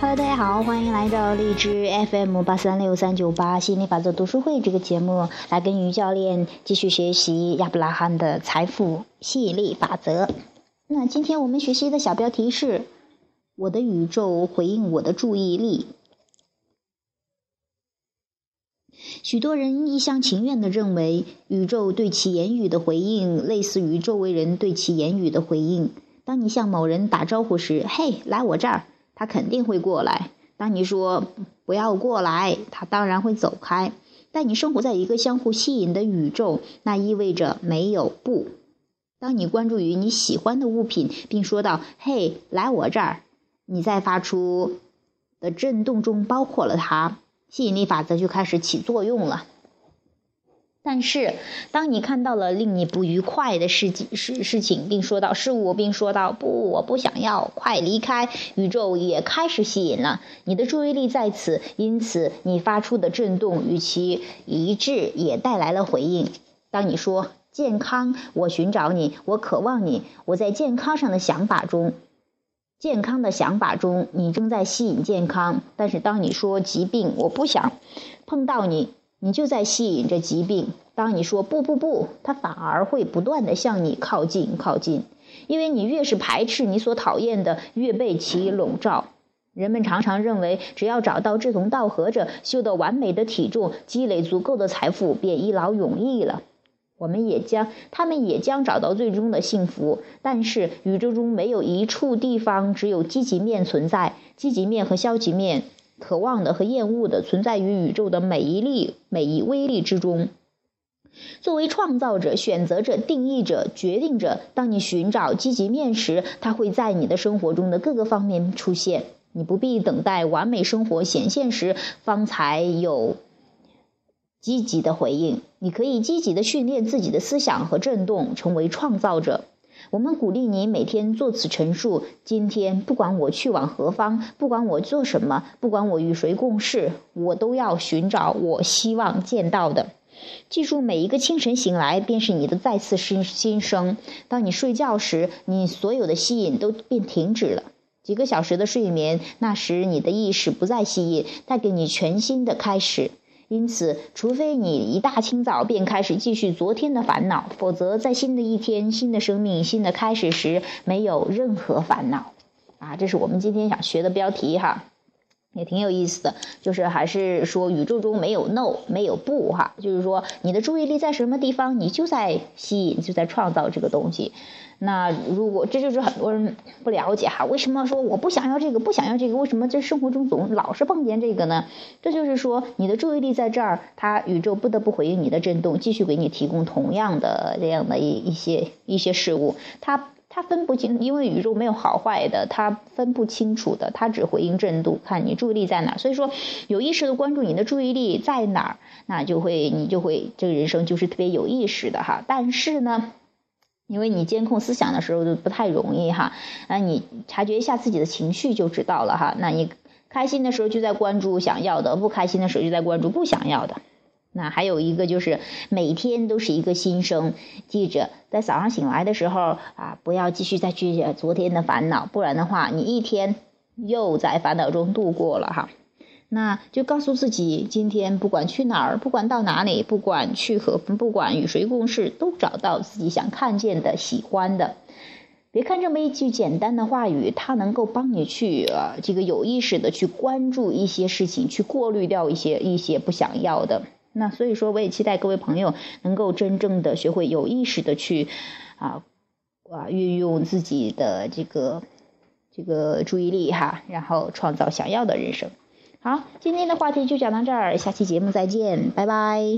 Hello，大家好，欢迎来到荔枝 FM 八三六三九八吸引力法则读书会这个节目，来跟于教练继续学习亚伯拉罕的财富吸引力法则。那今天我们学习的小标题是：我的宇宙回应我的注意力。许多人一厢情愿地认为，宇宙对其言语的回应类似于周围人对其言语的回应。当你向某人打招呼时，“嘿，来我这儿”。他肯定会过来。当你说不要过来，他当然会走开。但你生活在一个相互吸引的宇宙，那意味着没有不。当你关注于你喜欢的物品，并说道“嘿，来我这儿”，你在发出的震动中包括了它，吸引力法则就开始起作用了。但是，当你看到了令你不愉快的事事事情，并说到事物，并说到不，我不想要，快离开，宇宙也开始吸引了你的注意力在此，因此你发出的震动与其一致，也带来了回应。当你说健康，我寻找你，我渴望你，我在健康上的想法中，健康的想法中，你正在吸引健康。但是当你说疾病，我不想碰到你。你就在吸引着疾病。当你说不不不，它反而会不断的向你靠近靠近，因为你越是排斥你所讨厌的，越被其笼罩。人们常常认为，只要找到志同道合者，修得完美的体重，积累足够的财富，便一劳永逸了。我们也将，他们也将找到最终的幸福。但是，宇宙中没有一处地方只有积极面存在，积极面和消极面。渴望的和厌恶的存在于宇宙的每一粒、每一微粒之中。作为创造者、选择者、定义者、决定者，当你寻找积极面时，它会在你的生活中的各个方面出现。你不必等待完美生活显现时，方才有积极的回应。你可以积极的训练自己的思想和振动，成为创造者。我们鼓励你每天做此陈述。今天，不管我去往何方，不管我做什么，不管我与谁共事，我都要寻找我希望见到的。记住，每一个清晨醒来，便是你的再次新新生。当你睡觉时，你所有的吸引都便停止了。几个小时的睡眠，那时你的意识不再吸引，带给你全新的开始。因此，除非你一大清早便开始继续昨天的烦恼，否则在新的一天、新的生命、新的开始时，没有任何烦恼。啊，这是我们今天想学的标题哈，也挺有意思的。就是还是说，宇宙中没有 no，没有不哈，就是说你的注意力在什么地方，你就在吸引，就在创造这个东西。那如果这就是很多人不了解哈，为什么说我不想要这个，不想要这个？为什么在生活中总老是碰见这个呢？这就是说你的注意力在这儿，它宇宙不得不回应你的震动，继续给你提供同样的这样的一一些一些事物。它它分不清，因为宇宙没有好坏的，它分不清楚的，它只回应震动，看你注意力在哪。所以说有意识的关注你的注意力在哪儿，那就会你就会这个人生就是特别有意识的哈。但是呢。因为你监控思想的时候就不太容易哈，那你察觉一下自己的情绪就知道了哈。那你开心的时候就在关注想要的，不开心的时候就在关注不想要的。那还有一个就是每天都是一个新生，记着在早上醒来的时候啊，不要继续再去昨天的烦恼，不然的话你一天又在烦恼中度过了哈。那就告诉自己，今天不管去哪儿，不管到哪里，不管去何，不管与谁共事，都找到自己想看见的、喜欢的。别看这么一句简单的话语，它能够帮你去呃这个有意识的去关注一些事情，去过滤掉一些一些不想要的。那所以说，我也期待各位朋友能够真正的学会有意识的去啊啊运用自己的这个这个注意力哈，然后创造想要的人生。好，今天的话题就讲到这儿，下期节目再见，拜拜。